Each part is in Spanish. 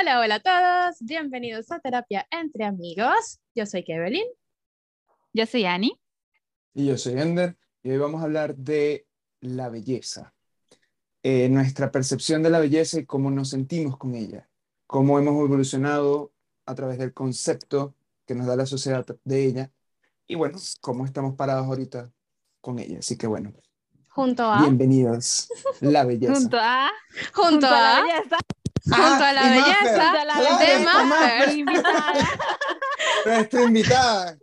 Hola, hola a todos. Bienvenidos a Terapia entre Amigos. Yo soy Kevelin. Yo soy Annie. Y yo soy Ender. Y hoy vamos a hablar de la belleza. Eh, nuestra percepción de la belleza y cómo nos sentimos con ella. Cómo hemos evolucionado a través del concepto que nos da la sociedad de ella. Y bueno, cómo estamos parados ahorita con ella. Así que bueno. Junto a. Bienvenidos. La belleza. Junto a. Junto, a. la belleza. Junto a la belleza. Claro, de. Nuestra invitada.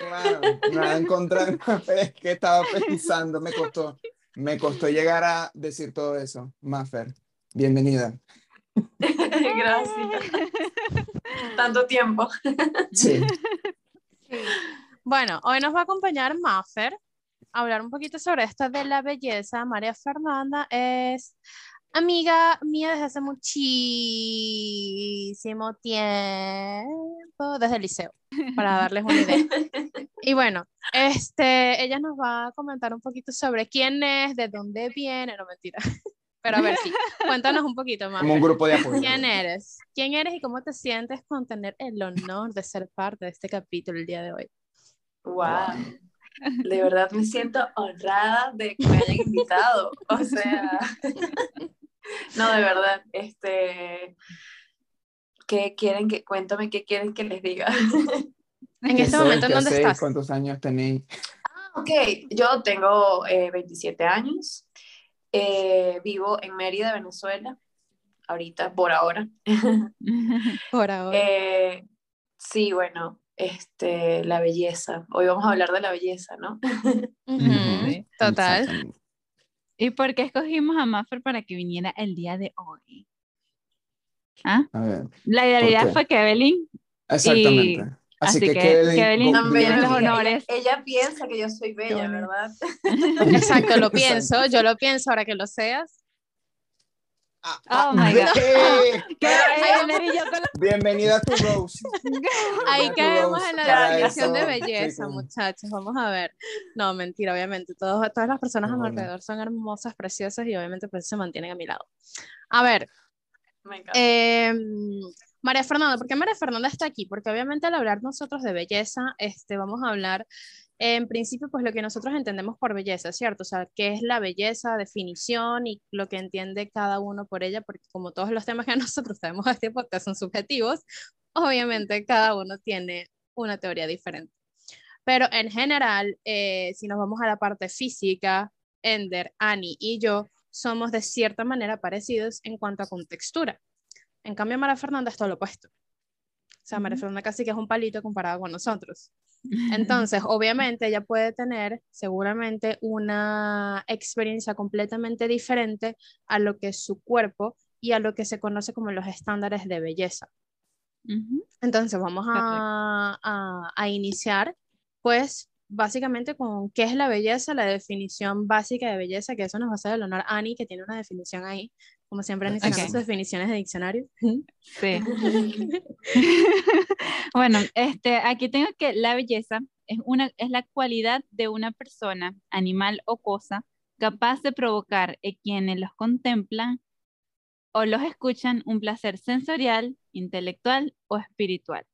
Claro, me va a encontrar es que estaba pensando, me costó, me costó llegar a decir todo eso. Maffer, bienvenida. Gracias. Tanto tiempo. Sí, Bueno, hoy nos va a acompañar Maffer a hablar un poquito sobre esto de la belleza. María Fernanda es amiga mía desde hace muchísimo tiempo, desde el liceo, para darles una idea. Y bueno, este, ella nos va a comentar un poquito sobre quién es, de dónde viene, no mentira. Pero a ver, sí, cuéntanos un poquito más. como un grupo de apoyo. ¿Quién eres? ¿Quién eres y cómo te sientes con tener el honor de ser parte de este capítulo el día de hoy? Wow. De verdad me siento honrada de que me hayan invitado. O sea, no, de verdad, este, ¿qué quieren que, cuéntame qué quieren que les diga? En ¿Qué este momento, ¿en ¿Qué dónde hacéis? estás? ¿Cuántos años tenéis? Ok, yo tengo eh, 27 años, eh, vivo en Mérida, Venezuela, ahorita, por ahora. Por ahora. Eh, sí, bueno, este, la belleza. Hoy vamos a hablar de la belleza, ¿no? Total. ¿Y por qué escogimos a Maffer para que viniera el día de hoy? ¿Ah? A ver, La idealidad qué? fue que Evelyn. exactamente. Así, así que, que- Kevin, también los Ella- honores. Ella, piensa que yo soy bella. ¿verdad? Exacto, lo Exacto. pienso, yo lo pienso ahora que lo seas. Ah, Oh ah, my God. ¿qué? Bienvenida a tu Rose. Ahí caemos en la definición de eso, belleza, chicos. muchachos. Vamos a ver. No, mentira, obviamente. Todos, todas las personas a mi alrededor son hermosas, preciosas y obviamente pues se mantienen a mi lado. A ver, Me encanta. Eh, María Fernanda, ¿por qué María Fernanda está aquí? Porque obviamente al hablar nosotros de belleza, este, vamos a hablar en principio pues lo que nosotros entendemos por belleza, ¿cierto? O sea, qué es la belleza, definición y lo que entiende cada uno por ella, porque como todos los temas que nosotros tenemos en este podcast son subjetivos, obviamente cada uno tiene una teoría diferente. Pero en general, eh, si nos vamos a la parte física, Ender, Annie y yo somos de cierta manera parecidos en cuanto a contextura. En cambio, María Fernanda es todo lo opuesto. O sea, María Ujú. Fernanda casi que es un palito comparado con nosotros. Entonces, obviamente, ella puede tener seguramente una experiencia completamente diferente a lo que es su cuerpo y a lo que se conoce como los estándares de belleza. Entonces, vamos a, a- a iniciar, pues, básicamente con qué es la belleza, la definición básica de belleza, que eso nos va a hacer el honor Annie, que tiene una definición ahí, como siempre, Annie sacando Ok. sus definiciones de diccionario. Sí. Bueno, este, aquí tengo que la belleza es, una, es la cualidad de una persona, animal o cosa capaz de provocar en quienes los contemplan o los escuchan un placer sensorial, intelectual o espiritual.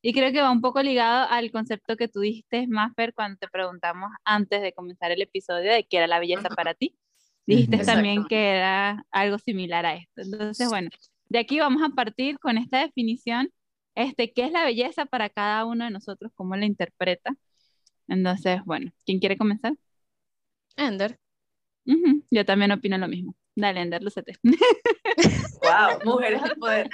Y creo que va un poco ligado al concepto que tú dijiste, Maffer, cuando te preguntamos antes de comenzar el episodio de qué era la belleza para ti. Dijiste Ujú. también que era algo similar a esto. Entonces, bueno, de aquí vamos a partir con esta definición, este, qué es la belleza para cada uno de nosotros, cómo la interpreta. Entonces, bueno, ¿quién quiere comenzar? Ender. Ujú, Yo también opino lo mismo. Dale, Ender, lúcete. Wow, mujeres al poder.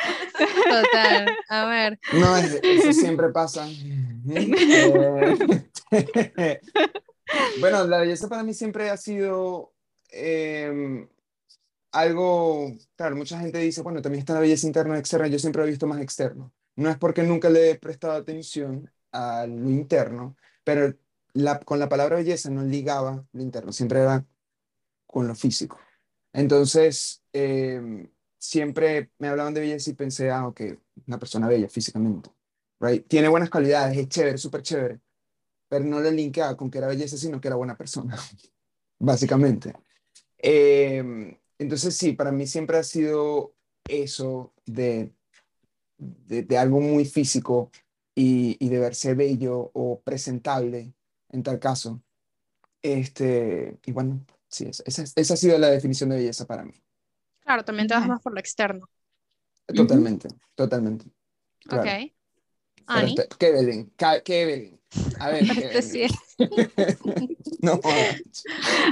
Total. A ver. No, es- eso siempre pasa. Eh, bueno, la belleza para mí siempre ha sido eh, algo, claro, mucha gente dice, bueno, también está la belleza interna y externa, yo siempre lo he visto más externo. No es porque nunca le he prestado atención a lo interno, pero la, con la palabra belleza no ligaba lo interno, siempre era con lo físico. Entonces, eh, siempre me hablaban de belleza y pensé, ah, ok, una persona bella físicamente, right? Tiene buenas cualidades, es chévere, súper chévere, pero no le linkeaba con que era belleza, sino que era buena persona, básicamente. Eh, entonces, sí, para mí siempre ha sido eso de de, de algo muy físico y, y, de verse bello o presentable en tal caso. Este, y bueno, sí, esa, esa ha sido la definición de belleza para mí. Claro, también te vas más por lo externo. Totalmente, totalmente. Claro. Ok. Ani. Kevin, Kevin. A ver, Este no.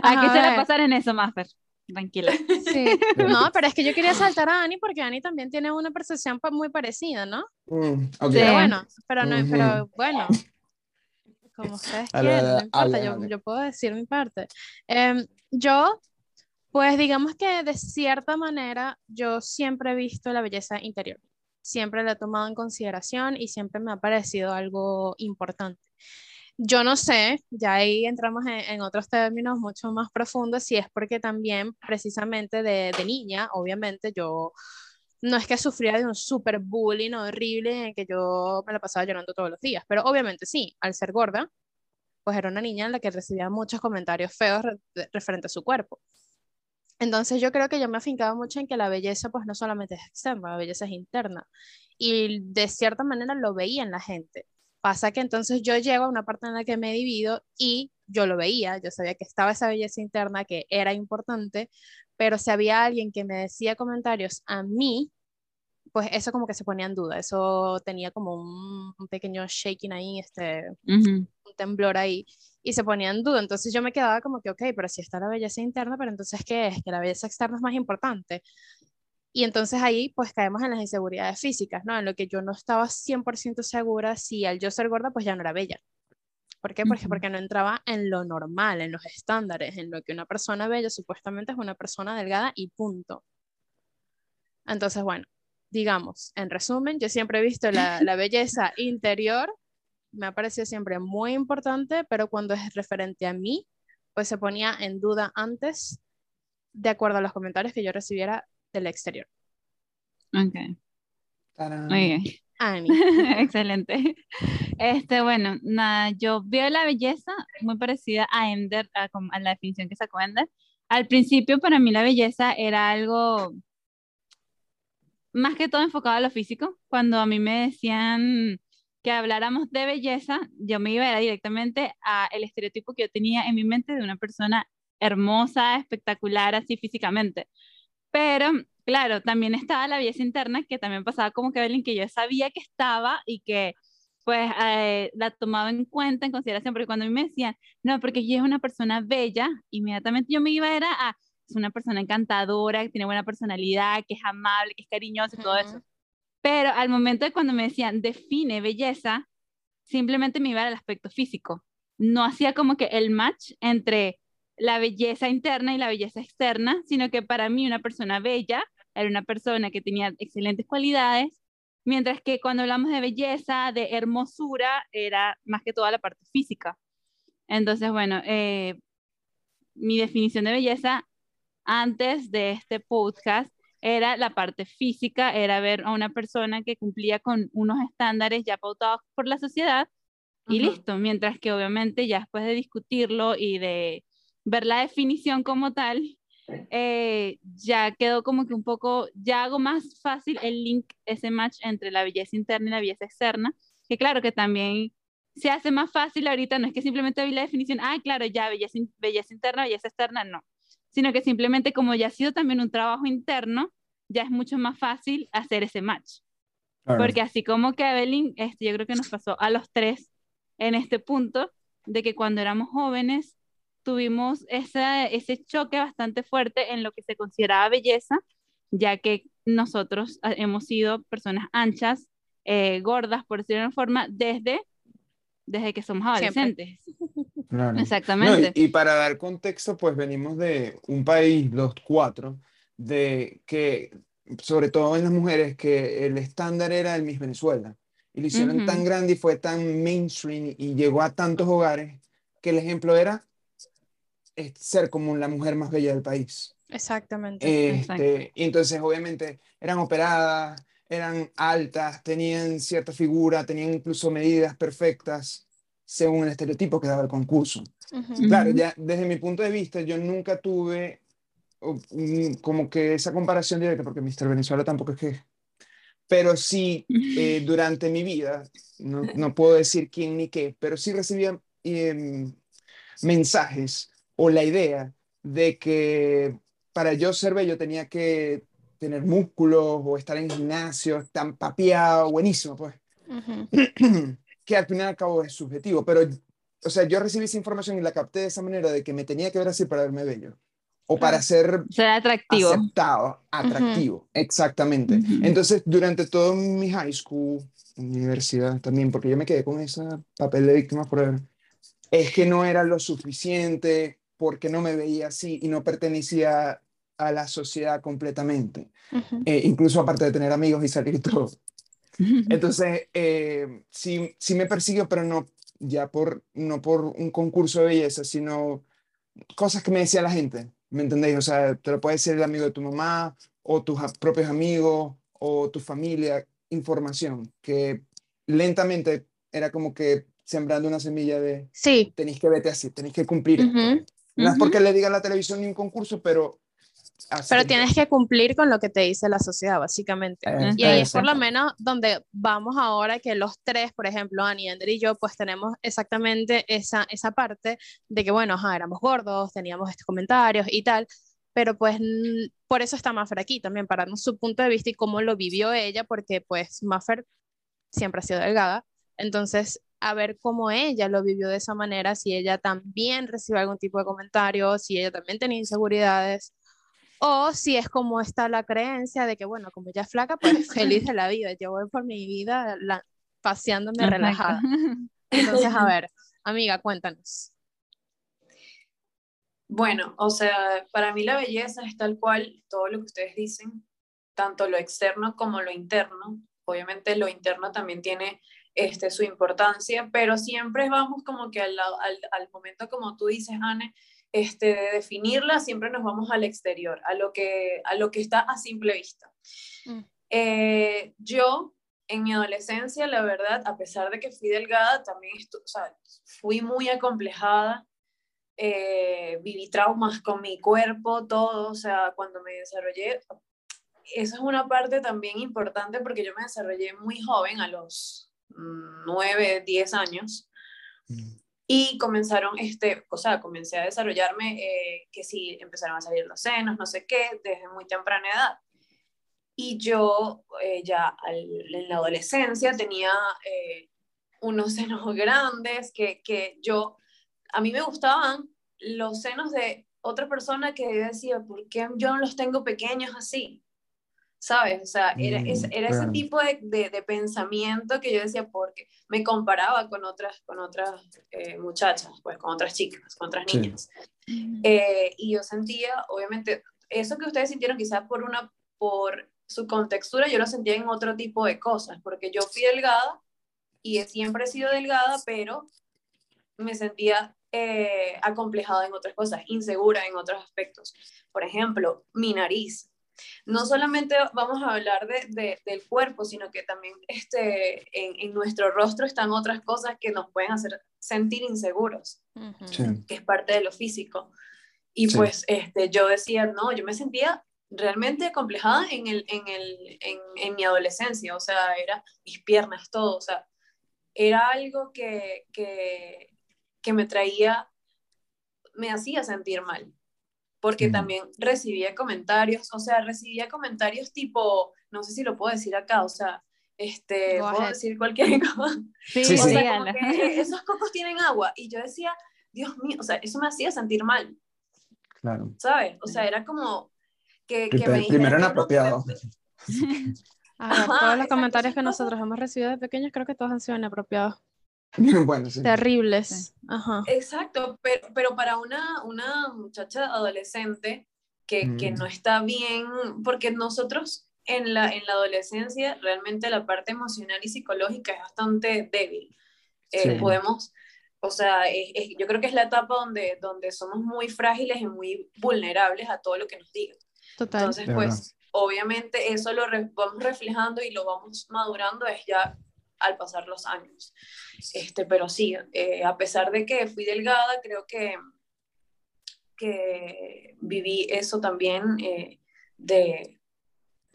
Aquí se la pasar en eso, Maffer. Tranquila. Sí. No, pero es que yo quería saltar a Ani porque Ani también tiene una percepción muy parecida, ¿no? Mm, ok. Pero Sí. bueno, pero no, pero bueno, como ustedes Habla, quieran, no importa, yo, yo puedo decir mi parte. Em, yo, pues digamos que de cierta manera, yo siempre he visto la belleza interior, siempre la he tomado en consideración y siempre me ha parecido algo importante. Yo no sé, ya ahí entramos en, otros términos mucho más profundos, si es porque también precisamente de, niña, obviamente yo no es que sufría de un super bullying horrible en que yo me la pasaba llorando todos los días, pero obviamente sí, al ser gorda, pues era una niña en la que recibía muchos comentarios feos re- referente a su cuerpo. Entonces yo creo que yo me afincaba mucho en que la belleza pues no solamente es externa, la belleza es interna. Y de cierta manera lo veía en la gente. Pasa que entonces yo llego a una parte en la que me divido y yo lo veía, yo sabía que estaba esa belleza interna que era importante, pero si había alguien que me decía comentarios a mí, pues eso como que se ponía en duda, eso tenía como un, un pequeño shaking ahí, este, un temblor ahí, y se ponía en duda. Entonces yo me quedaba como que, ok, pero si está la belleza interna, pero entonces, ¿qué es? Que la belleza externa es más importante. Y entonces ahí pues caemos en las inseguridades físicas, ¿no? En lo que yo no estaba 100% segura si al yo ser gorda pues ya no era bella. ¿Por qué? Porque, Ujú. porque no entraba en lo normal, en los estándares, en lo que una persona bella supuestamente es una persona delgada y punto. Entonces, bueno, digamos, en resumen, yo siempre he visto la, la belleza interior, me ha parecido siempre muy importante, pero cuando es referente a mí, pues se ponía en duda antes, de acuerdo a los comentarios que yo recibiera del exterior. Ok, Tarán. muy bien. Ani. Excelente. Este, bueno, nada, yo veo la belleza muy parecida a Ender, a, a la definición que sacó Ender. Al principio, para mí la belleza era algo más que todo enfocado a lo físico. Cuando a mí me decían que habláramos de belleza, yo me iba era directamente a el estereotipo que yo tenía en mi mente de una persona hermosa, espectacular, así físicamente. Pero, claro, también estaba la belleza interna, que también pasaba como que Evelyn, que yo sabía que estaba y que pues eh, la tomaba en cuenta, en consideración, porque cuando a mí me decían, no, porque ella es una persona bella, inmediatamente yo me iba era a, es una persona encantadora, que tiene buena personalidad, que es amable, que es cariñosa y todo eso. Pero al momento de cuando me decían, define belleza, simplemente me iba al aspecto físico. No hacía como que el match entre la belleza interna y la belleza externa, sino que para mí una persona bella era una persona que tenía excelentes cualidades, mientras que cuando hablamos de belleza, de hermosura, era más que toda la parte física. Entonces, bueno, eh, mi definición de belleza antes de este podcast era la parte física, era ver a una persona que cumplía con unos estándares ya pautados por la sociedad y Ujú. listo, mientras que obviamente ya después de discutirlo y de ver la definición como tal, eh, ya quedó como que un poco, ya hago más fácil el link, ese match entre la belleza interna y la belleza externa, que claro que también se hace más fácil ahorita, no es que simplemente vi la definición, ah, claro, ya belleza, belleza interna, belleza externa, no, sino que simplemente como ya ha sido también un trabajo interno, ya es mucho más fácil hacer ese match. Claro. Porque así como que Evelyn, este, yo creo que nos pasó a los tres en este punto, de que cuando éramos jóvenes tuvimos esa, ese choque bastante fuerte en lo que se consideraba belleza, ya que nosotros ah, hemos sido personas anchas, eh, gordas, por decirlo de una forma, desde, desde que somos adolescentes. Claro. No, Exactamente. y, y para dar contexto, pues venimos de un país, los cuatro, de que, sobre todo en las mujeres, que el estándar era el Miss Venezuela. Y lo hicieron Ujú. tan grande y fue tan mainstream y llegó a tantos hogares que el ejemplo era eh, ser como la mujer más bella del país. Exactamente. Este, y entonces, obviamente, eran operadas, eran altas, tenían cierta figura, tenían incluso medidas perfectas según el estereotipo que daba el concurso. Ujú. Claro, Ujú. ya desde mi punto de vista, yo nunca tuve mm, como que esa comparación directa, porque Mr. Venezuela tampoco es que pero sí eh, durante mi vida, no, no, puedo decir quién ni qué, pero sí recibía em, mensajes o la idea de que para yo ser bello tenía que tener músculos o estar en gimnasio, estar papeado, buenísimo, pues. que al final al cabo es subjetivo, pero, o sea, yo recibí esa información y la capté de esa manera de que me tenía que ver así para verme bello o para ser, ser atractivo. aceptado, atractivo, exactamente. Entonces, durante todo mi high school, universidad también, porque yo me quedé con ese papel de víctima por es que no era lo suficiente, porque no me veía así y no pertenecía a la sociedad completamente, eh, incluso aparte de tener amigos y salir y todo. Entonces, eh, sí, sí me persiguió, pero no ya por, no por un concurso de belleza, sino cosas que me decía la gente, ¿me entendéis? O sea, te lo puede decir el amigo de tu mamá, o tus propios amigos, o tu familia, información, que lentamente era como que sembrando una semilla de, sí. tenéis que verte así, tenéis que cumplir. No es porque le diga la televisión ni un concurso, pero pero tienes que cumplir con lo que te dice la sociedad, básicamente. y ahí es por lo menos donde vamos ahora que los tres, por ejemplo, Ani, Ander y yo, pues tenemos exactamente esa, esa parte de que, bueno, éramos gordos, teníamos estos comentarios y tal, pero pues por eso está Maffer aquí también, para darnos su punto de vista y cómo lo vivió ella, porque pues Maffer siempre ha sido delgada, entonces a ver cómo ella lo vivió de esa manera, si ella también recibió algún tipo de comentario, si ella también tenía inseguridades, o si es como está la creencia de que, bueno, como ella es flaca, pues feliz de la vida. Yo voy por mi vida paseándome relajada. Entonces, a ver, amiga, cuéntanos. Bueno, o sea, para mí la belleza es tal cual todo lo que ustedes dicen, tanto lo externo como lo interno. Obviamente lo interno también tiene este, su importancia, pero siempre vamos como que al, al, al momento, como tú dices, Anne, este, de definirla, siempre nos vamos al exterior, a lo que, a lo que está a simple vista. Mm. Eh, yo, en mi adolescencia, la verdad, a pesar de que fui delgada, también o sea, fui muy acomplejada, eh, viví traumas con mi cuerpo, todo, o sea, cuando me desarrollé, esa es una parte también importante porque yo me desarrollé muy joven, a los 9, 10 años. Mm. Y comenzaron, este, o sea, comencé a desarrollarme, eh, que sí, empezaron a salir los senos, no sé qué, desde muy temprana edad. Y yo eh, ya en la adolescencia tenía eh, unos senos grandes que, que yo, a mí me gustaban los senos de otra persona que decía, ¿por qué yo no los tengo pequeños así? ¿Sabes? O sea, era, mm, era ese tipo de, de, pensamiento que yo decía porque me comparaba con otras, con otras eh, muchachas, pues con otras chicas, con otras niñas. Eh, y yo sentía, obviamente, eso que ustedes sintieron quizás por una, por su contextura, yo lo sentía en otro tipo de cosas, porque yo fui delgada y siempre he sido delgada, pero me sentía eh, acomplejada en otras cosas, insegura en otros aspectos. Por ejemplo, mi nariz no solamente vamos a hablar de, del cuerpo, sino que también este, en, nuestro rostro están otras cosas que nos pueden hacer sentir inseguros, que es parte de lo físico. Y pues este, yo decía, no, yo me sentía realmente complejada en, el, en, el, en, en, mi adolescencia, o sea, era mis piernas, todo, o sea, era algo que, que, que me traía, me hacía sentir mal porque también recibía comentarios, o sea, recibía comentarios tipo, no sé si lo puedo decir acá, o sea, este, puedo decir cualquier cosa. Sí, sí, o sea, como que esos cocos tienen agua, y yo decía, Dios mío, o sea, eso me hacía sentir mal. Claro. ¿Sabes? O sea, era como que, que me Primero inapropiado. todos los comentarios que nosotros hemos recibido de pequeños, creo que todos han sido inapropiados. bueno, sí. Terribles. Ajá. Exacto, pero, pero para una, una muchacha adolescente que, que, no mm. está bien, porque nosotros en la, en la adolescencia realmente la parte emocional y psicológica es bastante débil. Eh, podemos, o sea, yo creo que es la etapa donde, donde somos muy frágiles y muy vulnerables a todo lo que nos digan. Total. Entonces, pues, obviamente eso lo vamos reflejando y lo vamos madurando es ya al pasar los años. Este, pero sí, eh, a pesar de que fui delgada, creo que, que viví eso también eh, de,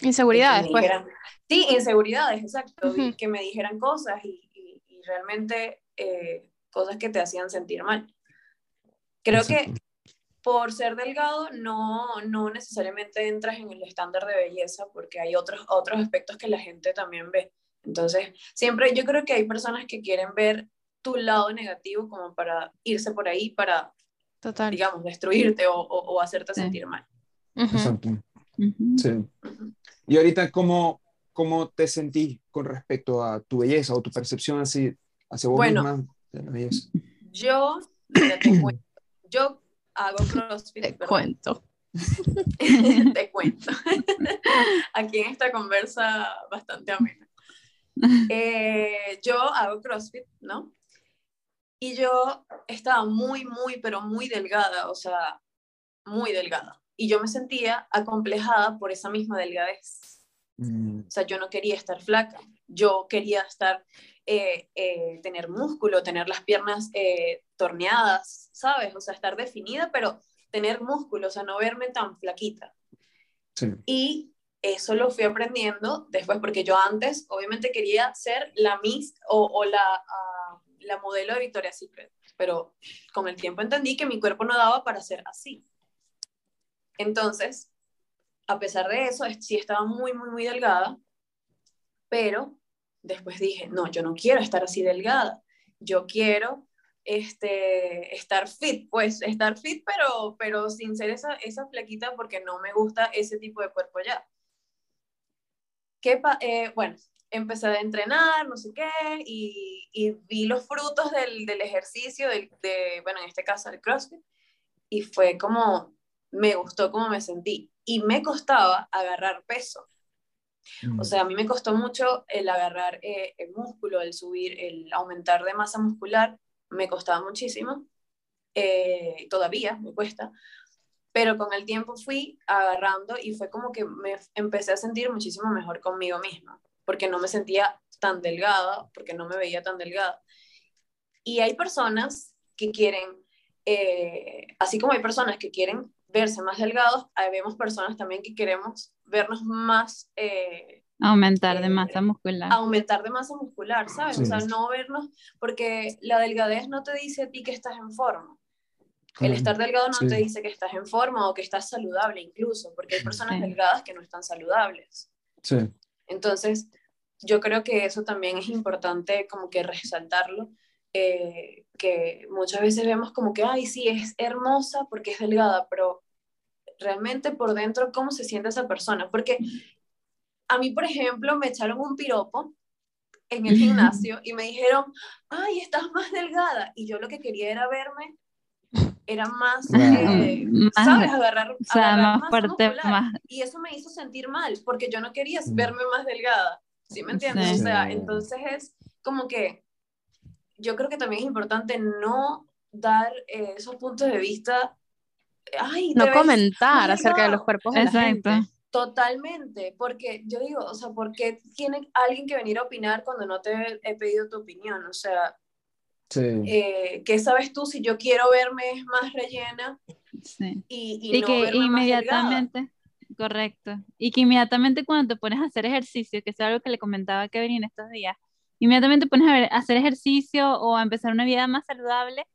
Inseguridades, me pues. dijeran- sí, inseguridades, exacto, que me dijeran cosas y, y- y realmente eh, cosas que te hacían sentir mal. Creo que por ser delgado no, no necesariamente entras en el estándar de belleza porque hay otros, otros aspectos que la gente también ve. Entonces, siempre yo creo que hay personas que quieren ver tu lado negativo como para irse por ahí, para, Total. digamos, destruirte o, o- o hacerte Sí. sentir mal. Exacto. Sí. Y ahorita, ¿cómo, ¿cómo te sentís con respecto a tu belleza o tu percepción así hacia vos Bueno. misma de la belleza? Yo, mira, te cuento, yo hago CrossFit, Te cuento. te cuento. Aquí en esta conversa bastante amena. Eh, yo hago CrossFit, ¿no? Y yo estaba muy, muy, pero muy delgada, o sea, muy delgada. Y yo me sentía acomplejada por esa misma delgadez. Mm, O sea, yo no quería estar flaca, yo quería estar, eh, eh, tener músculo, tener las piernas torneadas, ¿sabes? O sea, estar definida, pero tener músculo, o sea, no verme tan flaquita. sí. Y eso lo fui aprendiendo después, porque yo antes obviamente quería ser la Miss o, la, ah, la modelo de Victoria's Secret, pero con el tiempo entendí que mi cuerpo no daba para ser así. Entonces, a pesar de eso, es- sí estaba muy, muy, muy delgada, pero después dije, no, yo no quiero estar así delgada, yo quiero este, estar fit, pues estar fit, pero, pero sin ser esa, esa flaquita porque no me gusta ese tipo de cuerpo ya. ¿Qué eh, bueno, empecé a entrenar, no sé qué, y, y vi los frutos del, del ejercicio, del, de, bueno, en este caso el CrossFit, y fue como, me gustó cómo me sentí. Y me costaba agarrar peso. Mm, O sea, a mí me costó mucho el agarrar eh, el músculo, el subir, el aumentar de masa muscular, me costaba muchísimo. Eh, todavía me cuesta. Pero con el tiempo fui agarrando y fue como que me empecé a sentir muchísimo mejor conmigo misma, porque no me sentía tan delgada, porque no me veía tan delgada. Y hay personas que quieren, eh, así como hay personas que quieren verse más delgados, hay vemos personas también que queremos vernos más eh, Aumentar de Eh, masa muscular. aumentar de masa muscular, ¿sabes? O sea, no vernos, porque la delgadez no te dice a ti que estás en forma. El estar delgado no Sí. te dice que estás en forma o que estás saludable incluso, porque hay personas Sí. delgadas que no están saludables. Sí, Entonces, yo creo que eso también es importante como que resaltarlo, eh, que muchas veces vemos como que, ay, sí, es hermosa porque es delgada, pero realmente por dentro, ¿cómo se siente esa persona? Porque a mí, por ejemplo, me echaron un piropo en el gimnasio y me dijeron, ay, estás más delgada. Y yo lo que quería era verme, era más, Claro. eh, Más- ¿sabes? Agarrar, o sea, agarrar más fuerte, muscular. más- Y eso me hizo sentir mal, porque yo no quería Mm. verme más delgada. ¿Sí me entiendes? Sí. O sea, entonces es como que yo creo que también es importante no dar eh, esos puntos de vista. Ay, No ves comentar acerca de los cuerpos de la Exacto. gente. Totalmente, porque yo digo, o sea, ¿por qué tiene alguien que venir a opinar cuando no te he pedido tu opinión? O sea, sí. eh, ¿qué sabes tú si yo quiero verme más rellena Sí. y, y, Y no que verme más delgada? inmediatamente, correcto, y que inmediatamente cuando te pones a hacer ejercicio, que es algo que le comentaba a Kevin en estos días, inmediatamente pones a, ver- a hacer ejercicio o a empezar una vida más saludable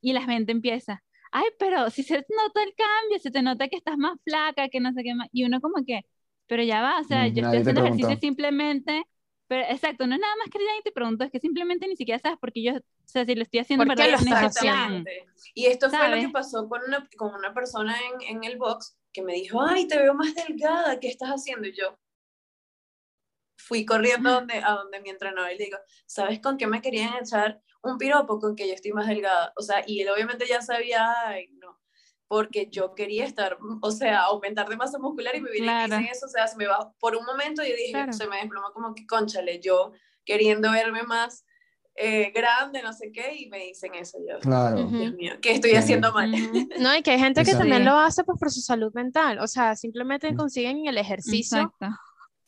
y la gente empieza, ay, pero si se nota el cambio, se te nota que estás más flaca, que no sé qué más, y uno como que, pero ya va, o sea, Mm, yo estoy haciendo ejercicio simplemente, pero exacto, no es nada más que nadie te pregunto, es que simplemente ni siquiera sabes porque yo, o sea, si lo estoy haciendo en ¿Por qué verdad lo. Y esto fue lo ¿Sabes? que pasó con una, con una persona en, en el box que me dijo, ay, te veo más delgada, ¿qué estás haciendo? Y yo fui corriendo a donde, a donde mi entrenador y le digo, ¿sabes con qué me querían echar un piropo? Con que yo estoy más delgada. O sea, y él obviamente ya sabía, ay, no, porque yo quería estar, o sea, aumentar de masa muscular y me viene y me Claro. dicen eso, o sea, se me va, por un momento yo dije, Claro. se me desplomó como que, conchale, yo queriendo verme más eh, grande, no sé qué, y me dicen eso yo. Claro. Dios mío, ¿qué estoy haciendo mal? No, y que hay gente que Exacto. también lo hace pues por su salud mental, o sea, simplemente Mm. consiguen en el ejercicio Exacto.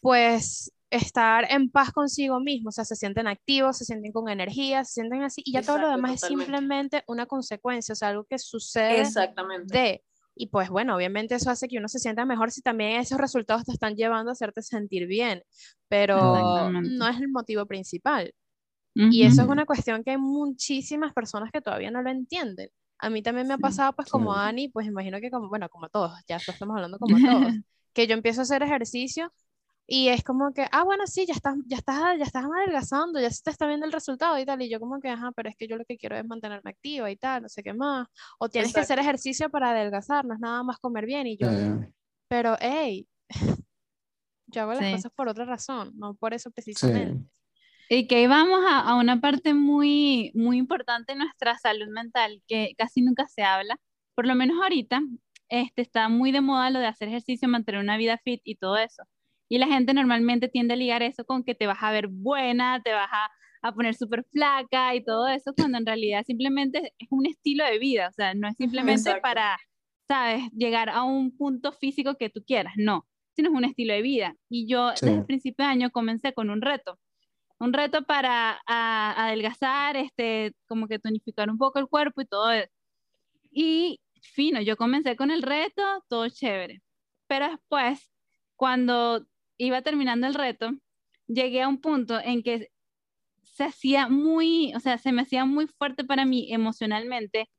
pues estar en paz consigo mismo, o sea, se sienten activos, se sienten con energía, se sienten así, y ya todo lo demás es simplemente una consecuencia, o sea, algo que sucede Exactamente. de Y pues bueno, obviamente eso hace que uno se sienta mejor si también esos resultados te están llevando a hacerte sentir bien, pero no es el motivo principal. Y eso es una cuestión que hay muchísimas personas que todavía no lo entienden. A mí también me ha pasado, pues como a Ani, pues imagino que como, bueno, como todos, ya estamos hablando como todos, que yo empiezo a hacer ejercicio y es como que, ah, bueno, sí, ya estás, ya estás, ya estás adelgazando, ya se te está viendo el resultado y tal. Y yo como que, ajá, pero es que yo lo que quiero es mantenerme activa y tal, no sé qué más. O tienes que hacer ejercicio para adelgazar, no es nada más comer bien. Y yo, pero, hey, yo hago las cosas por otra razón, no por eso precisamente. Y que ahí vamos a, a, una parte muy, muy importante en nuestra salud mental, que casi nunca se habla, por lo menos ahorita, este, está muy de moda lo de hacer ejercicio, mantener una vida fit y todo eso. Y la gente normalmente tiende a ligar eso con que te vas a ver buena, te vas a, a poner súper flaca y todo eso, cuando en realidad simplemente es un estilo de vida, o sea, no es simplemente para, sabes, llegar a un punto físico que tú quieras, no, sino es un estilo de vida. Y yo desde el principio de año comencé con un reto un reto para adelgazar, este, como que tonificar un poco el cuerpo y todo eso. Y fino, yo comencé con el reto, todo chévere. Pero después, cuando iba terminando el reto, llegué a un punto en que se hacía muy, o sea, se me hacía muy fuerte para mí emocionalmente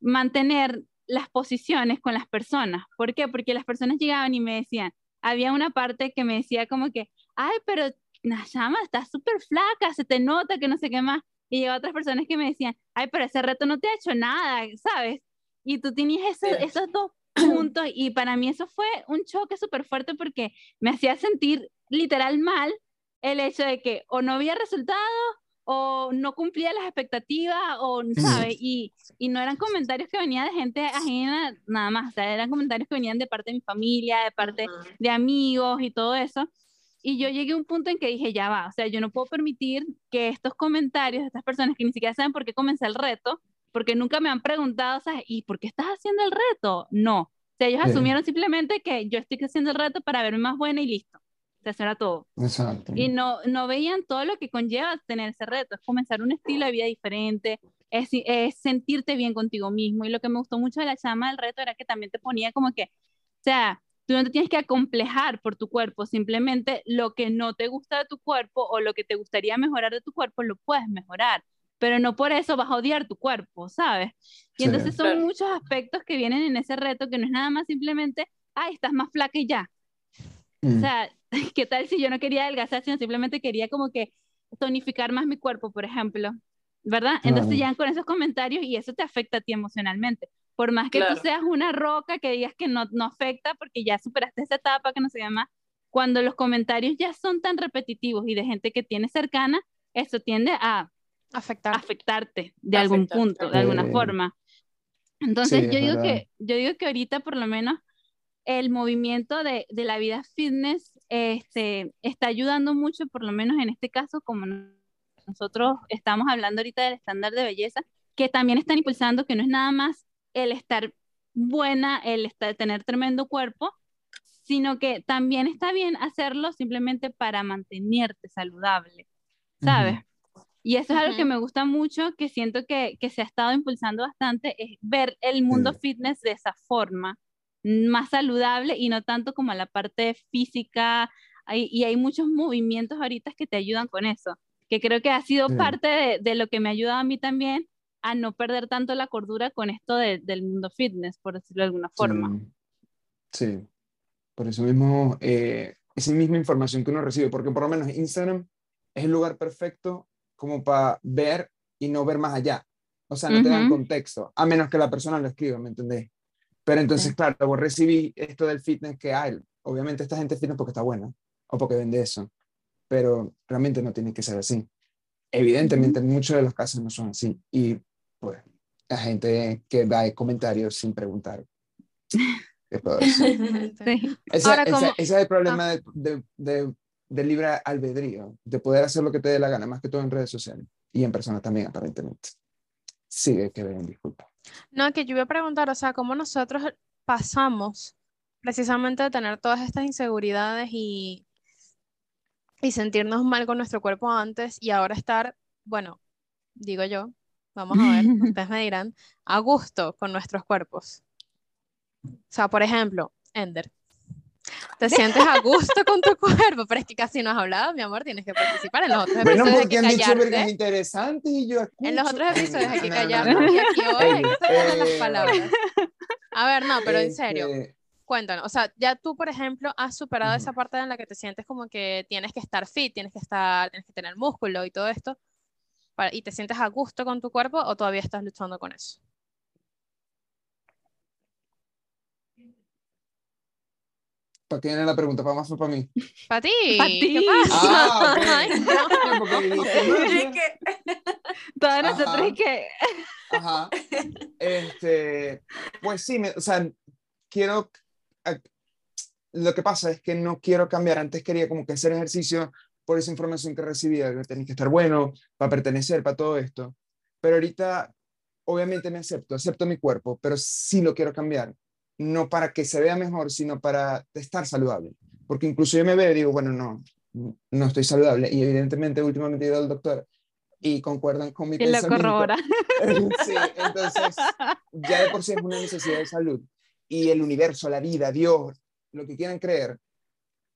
mantener las posiciones con las personas. ¿Por qué? Porque las personas llegaban y me decían, había una parte que me decía como que, ay, pero Nayama, estás súper flaca, se te nota que no sé qué más. Y llegó otras personas que me decían, ay, pero ese reto no te ha hecho nada, ¿sabes? Y tú tenías esos dos puntos y para mí eso fue un choque súper fuerte porque me hacía sentir literal mal el hecho de que o no había resultado o no cumplía las expectativas o, ¿sabes? Y, y no eran comentarios que venían de gente ajena nada más, o sea, eran comentarios que venían de parte de mi familia, de parte de amigos y todo eso. Y yo llegué a un punto en que dije, ya va, o sea, yo no puedo permitir que estos comentarios de estas personas que ni siquiera saben por qué comencé el reto, porque nunca me han preguntado, sea, ¿y por qué estás haciendo el reto? No. O sea, ellos asumieron simplemente que yo estoy haciendo el reto para verme más buena y listo. O sea, eso era todo. Exacto. Y no, no veían todo lo que conlleva tener ese reto. Es comenzar un estilo de vida diferente, es, es sentirte bien contigo mismo. Y lo que me gustó mucho de la chama del reto era que también te ponía como que, o sea, Tú no te tienes que acomplejar por tu cuerpo, simplemente lo que no te gusta de tu cuerpo o lo que te gustaría mejorar de tu cuerpo lo puedes mejorar, pero no por eso vas a odiar tu cuerpo, ¿sabes? Y entonces son muchos aspectos que vienen en ese reto que no es nada más simplemente, ay, estás más flaca y ya. O mm. sea, ¿qué tal si yo no quería adelgazar, sino simplemente quería como que tonificar más mi cuerpo, por ejemplo? ¿Verdad? Entonces ya con esos comentarios y eso te afecta a ti emocionalmente. Por más que tú seas una roca que digas que no, no afecta porque ya superaste esa etapa que no se llama, cuando los comentarios ya son tan repetitivos y de gente que tiene cercana, eso tiende a Afectar. afectarte de algún punto, de alguna forma. Entonces yo, digo que, yo digo que ahorita por lo menos el movimiento de, de, la vida fitness este, está ayudando mucho, por lo menos en este caso, como nosotros estamos hablando ahorita del estándar de belleza, que también están impulsando que no es nada más el estar buena, el estar, tener tremendo cuerpo, sino que también está bien hacerlo simplemente para mantenerte saludable, ¿sabes? Y eso es algo que me gusta mucho, que siento que, que, se ha estado impulsando bastante, es ver el mundo fitness de esa forma, más saludable y no tanto como la parte física. y hay muchos movimientos ahorita que te ayudan con eso, que creo que ha sido parte de, de, lo que me ha ayudado a mí también a no perder tanto la cordura con esto del mundo fitness, por decirlo de alguna forma. Sí, por eso mismo, eh, esa misma información que uno recibe, porque por lo menos Instagram es el lugar perfecto como para ver y no ver más allá. O sea, no te dan contexto, a menos que la persona lo escriba, ¿me entendés? Pero entonces, claro, vos recibí esto del fitness que hay. Obviamente esta gente es fitness porque está buena o porque vende eso, pero realmente no tiene que ser así. Evidentemente, en muchos de los casos no son así. Y pues, la gente que da comentarios sin preguntar. Ese, es el problema ah. de, de, de, libre albedrío, de poder hacer lo que te dé la gana, más que todo en redes sociales y en persona también, aparentemente. Sigue que ven, disculpa. No, que yo iba a preguntar, o sea, ¿cómo nosotros pasamos precisamente de tener todas estas inseguridades y, y sentirnos mal con nuestro cuerpo antes y ahora estar, bueno, digo yo, vamos a ver, ustedes me dirán, a gusto con nuestros cuerpos. O sea, por ejemplo, Ender, te sientes a gusto con tu cuerpo, pero es que casi no has hablado, mi amor, tienes que participar en los otros Bueno, episodios. hay porque que han dicho vergas interesantes y yo En los escucho. otros episodios hay que No, no, no, callarnos no. y aquí hoy hay que sacar las Eh, palabras. A ver, no, pero en serio, Este, cuéntanos. O sea, ya tú, por ejemplo, has superado Ujú. esa parte en la que te sientes como que tienes que estar fit, tienes que estar, tienes que tener músculo y todo esto, para- y te sientes a gusto con tu cuerpo o todavía estás luchando con eso. ¿Para qué viene la pregunta? ¿Para más o para mí? Para ti, Pa' ¿qué ti. pasa? Ah, ok. Ay, no. Porque que- Todas nosotros Ajá. y que Ajá. Este, pues sí, me- o sea, quiero. Lo que pasa es que no quiero cambiar. Antes quería como que hacer ejercicio por esa información que recibía, que tenés que estar bueno para pertenecer, para todo esto. Pero ahorita, obviamente me acepto, acepto mi cuerpo, pero sí lo quiero cambiar. No para que se vea mejor, sino para estar saludable. Porque incluso yo me veo y digo, bueno, no, no estoy saludable. Y evidentemente, últimamente he ido al doctor y concuerdan con mi y lo pensamiento. corrobora. Sí, entonces ya de por sí es una necesidad de salud. Y el universo, la vida, Dios, lo que quieran creer,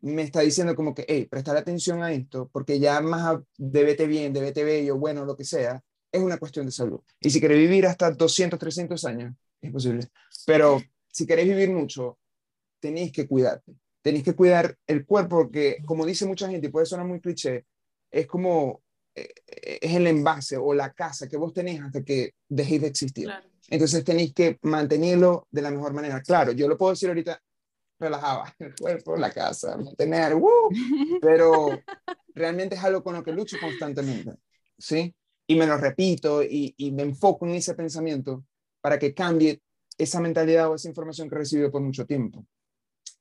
me está diciendo como que, hey, prestar atención a esto, porque ya más de vete bien, de vete bello, bueno, lo que sea, es una cuestión de salud. Y si querés vivir hasta 200, 300 años, es posible. Pero si queréis vivir mucho, tenéis que cuidarte. Tenéis que cuidar el cuerpo, porque como dice mucha gente, y puede sonar muy cliché, es como, eh, eh, es el envase o la casa que vos tenés hasta que dejéis de existir. Claro. Entonces tenéis que mantenerlo de la mejor manera. Claro, yo lo puedo decir ahorita relajado, el cuerpo, la casa, mantener, ¡uh! pero realmente es algo con lo que lucho constantemente, ¿sí? Y me lo repito y, y me enfoco en ese pensamiento para que cambie esa mentalidad o esa información que he recibido por mucho tiempo.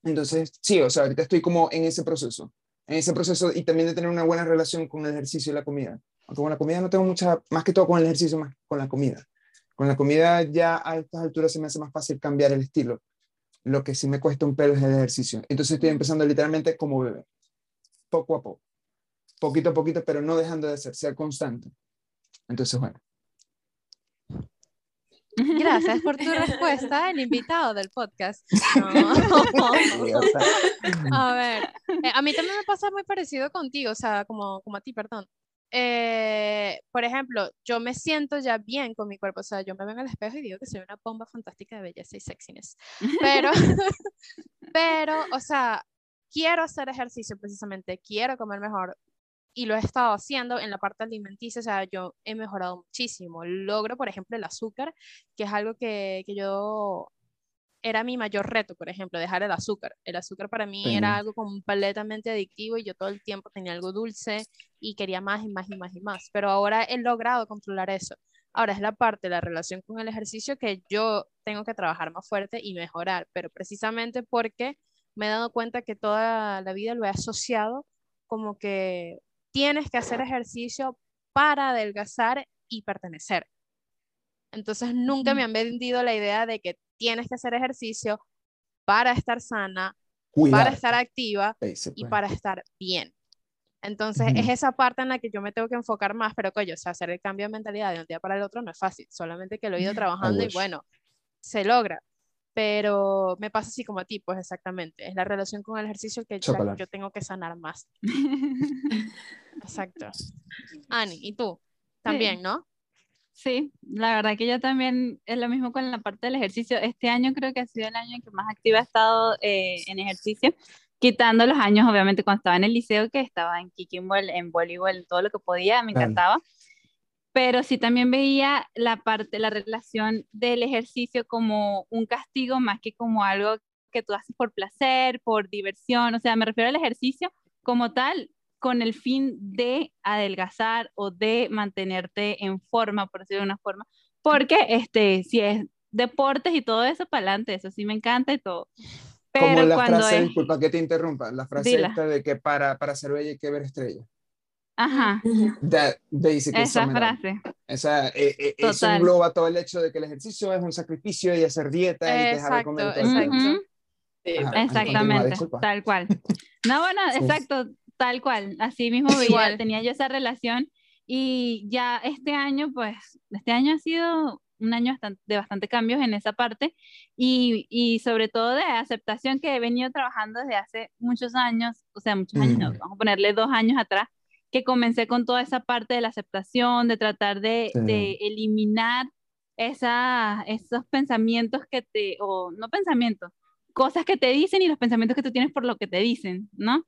Entonces, sí, o sea, ahorita estoy como en ese proceso, en ese proceso y también de tener una buena relación con el ejercicio y la comida. Aunque la comida no tengo mucha, más que todo con el ejercicio, más con la comida. Con la comida ya a estas alturas se me hace más fácil cambiar el estilo. Lo que sí me cuesta un pelo es el ejercicio. Entonces estoy empezando literalmente como bebé, poco a poco, poquito a poquito, pero no dejando de ser, ser constante. Entonces, bueno. Gracias por tu respuesta, el invitado del podcast. No. A ver, eh, a mí también me pasa muy parecido contigo, o sea, como, como a ti, perdón. Eh, por ejemplo, yo me siento ya bien con mi cuerpo, o sea, yo me veo en el espejo y digo que soy una bomba fantástica de belleza y sexiness, pero, pero, o sea, quiero hacer ejercicio precisamente, quiero comer mejor y lo he estado haciendo en la parte alimenticia, o sea, yo he mejorado muchísimo. Logro, por ejemplo, el azúcar, que es algo que, que yo era mi mayor reto, por ejemplo, dejar el azúcar. El azúcar para mí Sí. era algo completamente adictivo y yo todo el tiempo tenía algo dulce y quería más y más y más y más. Pero ahora he logrado controlar eso. Ahora es la parte la relación con el ejercicio que yo tengo que trabajar más fuerte y mejorar, pero precisamente porque me he dado cuenta que toda la vida lo he asociado como que tienes que hacer ejercicio para adelgazar y pertenecer. Entonces nunca me han vendido la idea de que tienes que hacer ejercicio para estar sana, Cuidar. para estar activa y para estar bien. Entonces es esa parte en la que yo me tengo que enfocar más, pero coño, o sea, hacer el cambio de mentalidad de un día para el otro no es fácil, solamente que lo he ido trabajando y bueno, se logra. Pero me pasa así como a ti, pues exactamente. Es la relación con el ejercicio que Chocolate. yo tengo que sanar más. Exacto. Ani, ¿y tú? También, ¿no? Sí, la verdad que yo también es lo mismo con la parte del ejercicio. Este año creo que ha sido el año en que más activa he estado eh, en ejercicio, quitando los años, obviamente, cuando estaba en el liceo, que estaba en kicking ball, en voleibol, en todo lo que podía, me Claro. encantaba. Pero sí también veía la parte, la relación del ejercicio como un castigo más que como algo que tú haces por placer, por diversión. O sea, me refiero al ejercicio como tal, con el fin de adelgazar o de mantenerte en forma, por decirlo de una forma, porque este, si es deportes y todo eso, para adelante, eso sí me encanta y todo. Como Pero la cuando frase, es, disculpa que te interrumpa, la frase Dila. esta de que para, para ser bella hay que ver estrellas. Ajá, That basically esa frase, Esa, eh, eh, eso engloba todo el hecho de que el ejercicio es un sacrificio y hacer dieta y dejar de Exacto, comer. exacto. Ajá. Exactamente, tal cual. No, bueno, Sí. exacto, tal cual. Así mismo veía, Igual. tenía yo esa relación y ya este año, pues, este año ha sido un año de bastante cambios en esa parte y, y, sobre todo de aceptación que he venido trabajando desde hace muchos años, o sea, muchos años, no, vamos a ponerle dos años atrás, que comencé con toda esa parte de la aceptación, de tratar de, de eliminar esa, esos pensamientos que te, o no pensamientos, cosas que te dicen y los pensamientos que tú tienes por lo que te dicen, ¿no?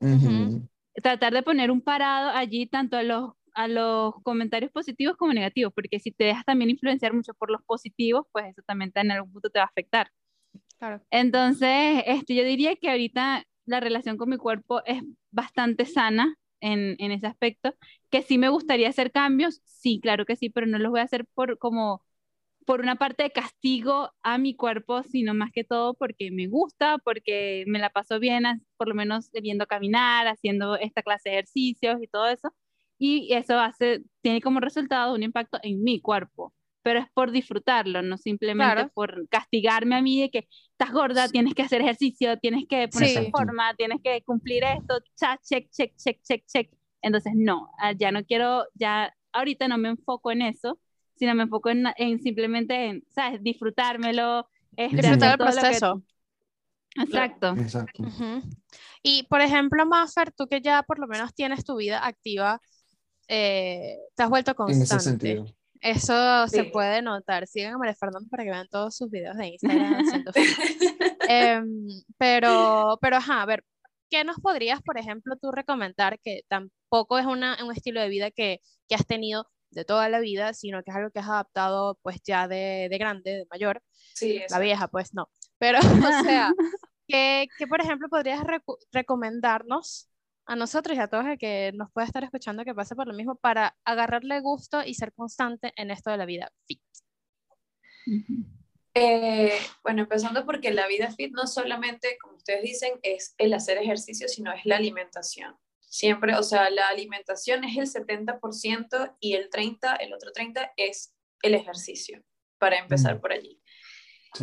Tratar de poner un parado allí tanto a los, a los comentarios positivos como negativos, porque si te dejas también influenciar mucho por los positivos, pues eso también en algún punto te va a afectar. Claro. Entonces, este, yo diría que ahorita la relación con mi cuerpo es bastante sana en, en ese aspecto, que sí me gustaría hacer cambios, sí, claro que sí, pero no los voy a hacer por como por una parte de castigo a mi cuerpo, sino más que todo porque me gusta, porque me la paso bien, por lo menos viendo caminar, haciendo esta clase de ejercicios y todo eso. Y eso hace, tiene como resultado un impacto en mi cuerpo, pero es por disfrutarlo, no simplemente por castigarme a mí de que estás gorda, tienes que hacer ejercicio, tienes que ponerte en forma, tienes que cumplir esto, check, check, check, check, check. Entonces, no, ah, ya no quiero, ya ahorita no me enfoco en eso, sino me enfoco en, en simplemente, en, ¿sabes? Disfrutármelo. Disfrutar el proceso. Exacto. Exacto. Y, por ejemplo, Maffer, tú que ya por lo menos tienes tu vida activa, eh, te has vuelto constante. En ese sentido. Eso se puede notar. Sigan a María Fernanda para que vean todos sus videos de Instagram. Em, pero, pero, ajá, a ver, ¿qué nos podrías, por ejemplo, tú recomendar que tampoco es una, un estilo de vida que, que has tenido de toda la vida, sino que es algo que has adaptado pues ya de, de grande, de mayor. Sí, la vieja pues no. Pero, o sea, que, que por ejemplo podrías recomendarnos a nosotros y a todos el que nos pueda estar escuchando que pase por lo mismo para agarrarle gusto y ser constante en esto de la vida fit. Eh, bueno, empezando porque la vida fit no solamente, como ustedes dicen, es el hacer ejercicio, sino es la alimentación. Siempre, o sea, la alimentación es el 70% y el 30, el otro 30 es el ejercicio, para empezar por allí.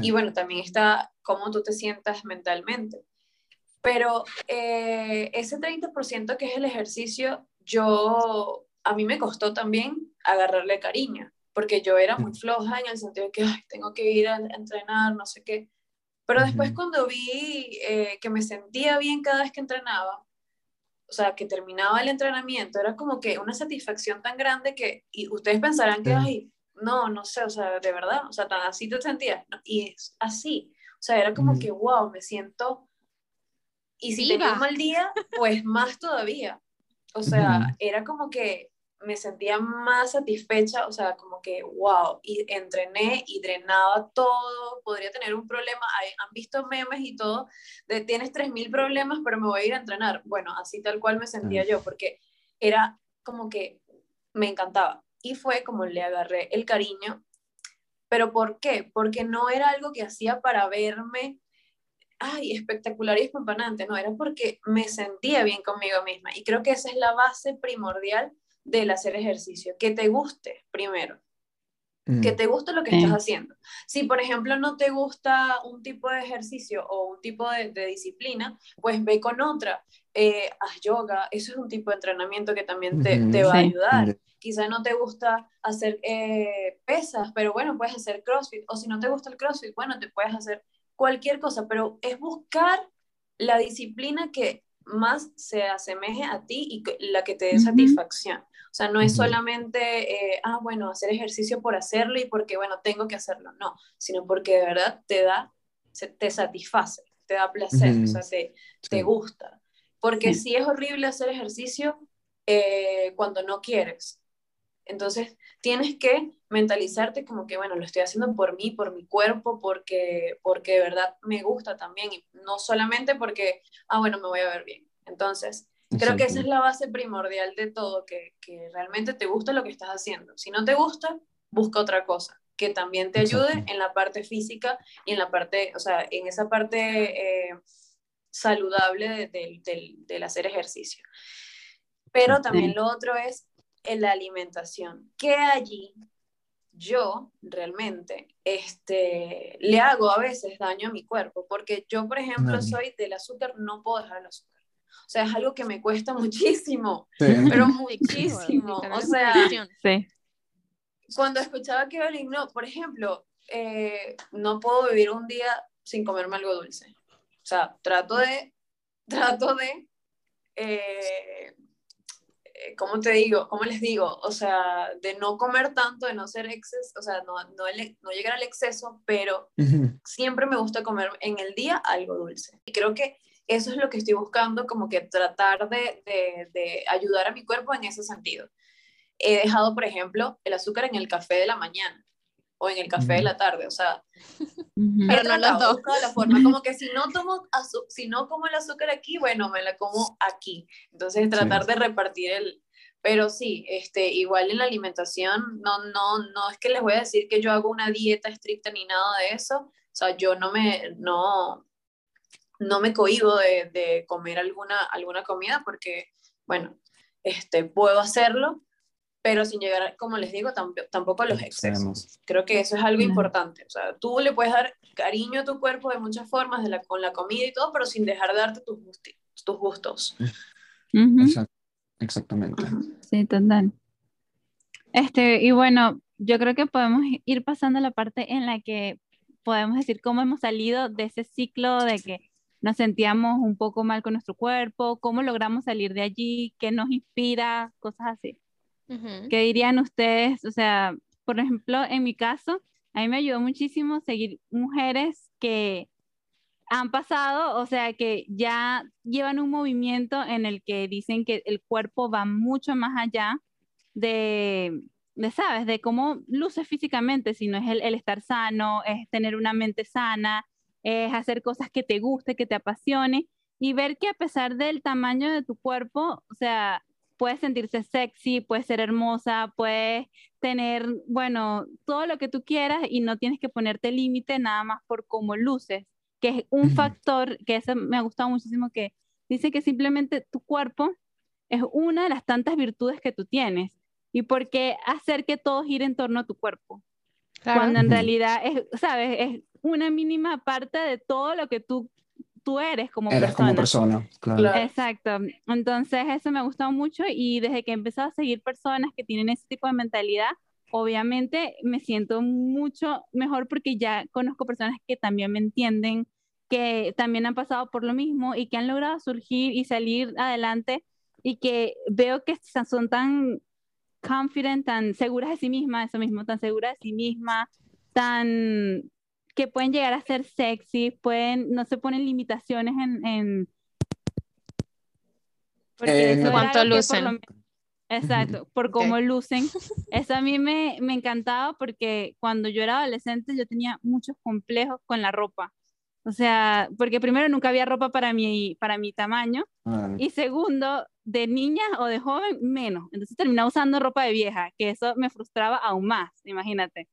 Y bueno, también está cómo tú te sientas mentalmente. Pero eh, ese 30% que es el ejercicio, yo, a mí me costó también agarrarle cariño, porque yo era muy floja en el sentido de que tengo que ir a entrenar, no sé qué. Pero después cuando vi eh, que me sentía bien cada vez que entrenaba, o sea, que terminaba el entrenamiento, era como que una satisfacción tan grande que, y ustedes pensarán que, ay, no, no sé, o sea, de verdad, o sea, tan así te sentías, y es así, o sea, era como que, wow, me siento, y si tenía un mal día, pues más todavía, o sea, era como que me sentía más satisfecha, o sea, como que, wow, y entrené y drenaba todo, podría tener un problema, han visto memes y todo, de tienes 3.000 problemas, pero me voy a ir a entrenar. Bueno, así tal cual me sentía yo, porque era como que me encantaba. Y fue como le agarré el cariño. ¿Pero por qué? Porque no era algo que hacía para verme, ay, espectacular y espampanante, no, era porque me sentía bien conmigo misma. Y creo que esa es la base primordial del hacer ejercicio, que te guste primero, que mm. te guste lo que estás haciendo. Si, por ejemplo, no te gusta un tipo de ejercicio o un tipo de, disciplina, pues ve con otra, eh, haz yoga, eso es un tipo de entrenamiento que también te, va a ayudar. Quizá no te gusta hacer eh, pesas, pero bueno, puedes hacer CrossFit, o si no te gusta el CrossFit, bueno, te puedes hacer cualquier cosa, pero es buscar la disciplina que más se asemeje a ti y la que te dé satisfacción. O sea, no es solamente, eh, ah, bueno, hacer ejercicio por hacerlo y porque, bueno, tengo que hacerlo, no, sino porque de verdad te da, te satisface, te da placer, o sea, te, te gusta. Porque si es horrible hacer ejercicio eh, cuando no quieres. Entonces, tienes que mentalizarte como que, bueno, lo estoy haciendo por mí, por mi cuerpo, porque, porque de verdad me gusta también, y no solamente porque, ah, bueno, me voy a ver bien. Entonces, Creo que esa es la base primordial de todo, que, que, realmente te gusta lo que estás haciendo. Si no te gusta, busca otra cosa que también te ayude en la parte física y en la parte, o sea, en esa parte eh, saludable del hacer ejercicio. Pero también lo otro es la alimentación, que allí yo realmente este, le hago a veces daño a mi cuerpo, porque yo, por ejemplo, soy del azúcar, no puedo dejar el azúcar. O sea, es algo que me cuesta muchísimo, pero muchísimo. O sea, cuando escuchaba que Evelyn, no, por ejemplo, eh, no puedo vivir un día sin comerme algo dulce. O sea, trato de, trato de, eh, ¿cómo te digo? ¿Cómo les digo? O sea, de no comer tanto, de no ser exceso, o sea, no, no, no llegar al exceso, pero siempre me gusta comer en el día algo dulce. Y creo que eso es lo que estoy buscando, como que tratar de, de, de ayudar a mi cuerpo en ese sentido. He dejado, por ejemplo, el azúcar en el café de la mañana o en el café de la tarde, o sea, pero no los dos. la forma como que si no tomo si no como el azúcar aquí, bueno, me la como aquí. Entonces tratar de repartir el pero sí, este igual en la alimentación no no no es que les voy a decir que yo hago una dieta estricta ni nada de eso, o sea, yo no me no no me cohibo de, de comer alguna alguna comida porque bueno, este puedo hacerlo, pero sin llegar, como les digo, tampoco a los excesos. Creo que eso es algo importante. O sea, tú le puedes dar cariño a tu cuerpo de muchas formas, de la, con la comida y todo, pero sin dejar de darte tus, tus gustos. Exactamente. Sí, total. Este, y bueno, yo creo que podemos ir pasando a la parte en la que podemos decir cómo hemos salido de ese ciclo de que nos sentíamos un poco mal con nuestro cuerpo, cómo logramos salir de allí, qué nos inspira, cosas así. ¿Qué dirían ustedes? O sea, por ejemplo, en mi caso, a mí me ayudó muchísimo seguir mujeres que han pasado, o sea, que ya llevan un movimiento en el que dicen que el cuerpo va mucho más allá de, de ¿sabes? De cómo luce físicamente, sino es el, el estar sano, es tener una mente sana, es hacer cosas que te guste, que te apasione y ver que a pesar del tamaño de tu cuerpo, o sea, puedes sentirse sexy, puedes ser hermosa, puedes tener, bueno, todo lo que tú quieras y no tienes que ponerte límite nada más por cómo luces, que es un factor que eso me ha gustado muchísimo, que dice que simplemente tu cuerpo es una de las tantas virtudes que tú tienes. ¿Y por qué hacer que todo gire en torno a tu cuerpo? Cuando en realidad es, ¿sabes? Es una mínima parte de todo lo que tú tú eres como eres persona. como persona, claro. Exacto. Entonces eso me ha gustado mucho y desde que he empezado a seguir personas que tienen ese tipo de mentalidad, obviamente me siento mucho mejor porque ya conozco personas que también me entienden, que también han pasado por lo mismo y que han logrado surgir y salir adelante y que veo que son tan confident, tan seguras de sí mismas, eso mismo, tan seguras de sí mismas, tan que pueden llegar a ser sexy, pueden, no se ponen limitaciones en... en porque cuánto lucen. exacto, por cómo lucen. Eso a mí me, me encantaba porque cuando yo era adolescente yo tenía muchos complejos con la ropa. O sea, porque primero nunca había ropa para mi, para mi tamaño y segundo, de niña o de joven, menos. Entonces terminaba usando ropa de vieja, que eso me frustraba aún más, imagínate.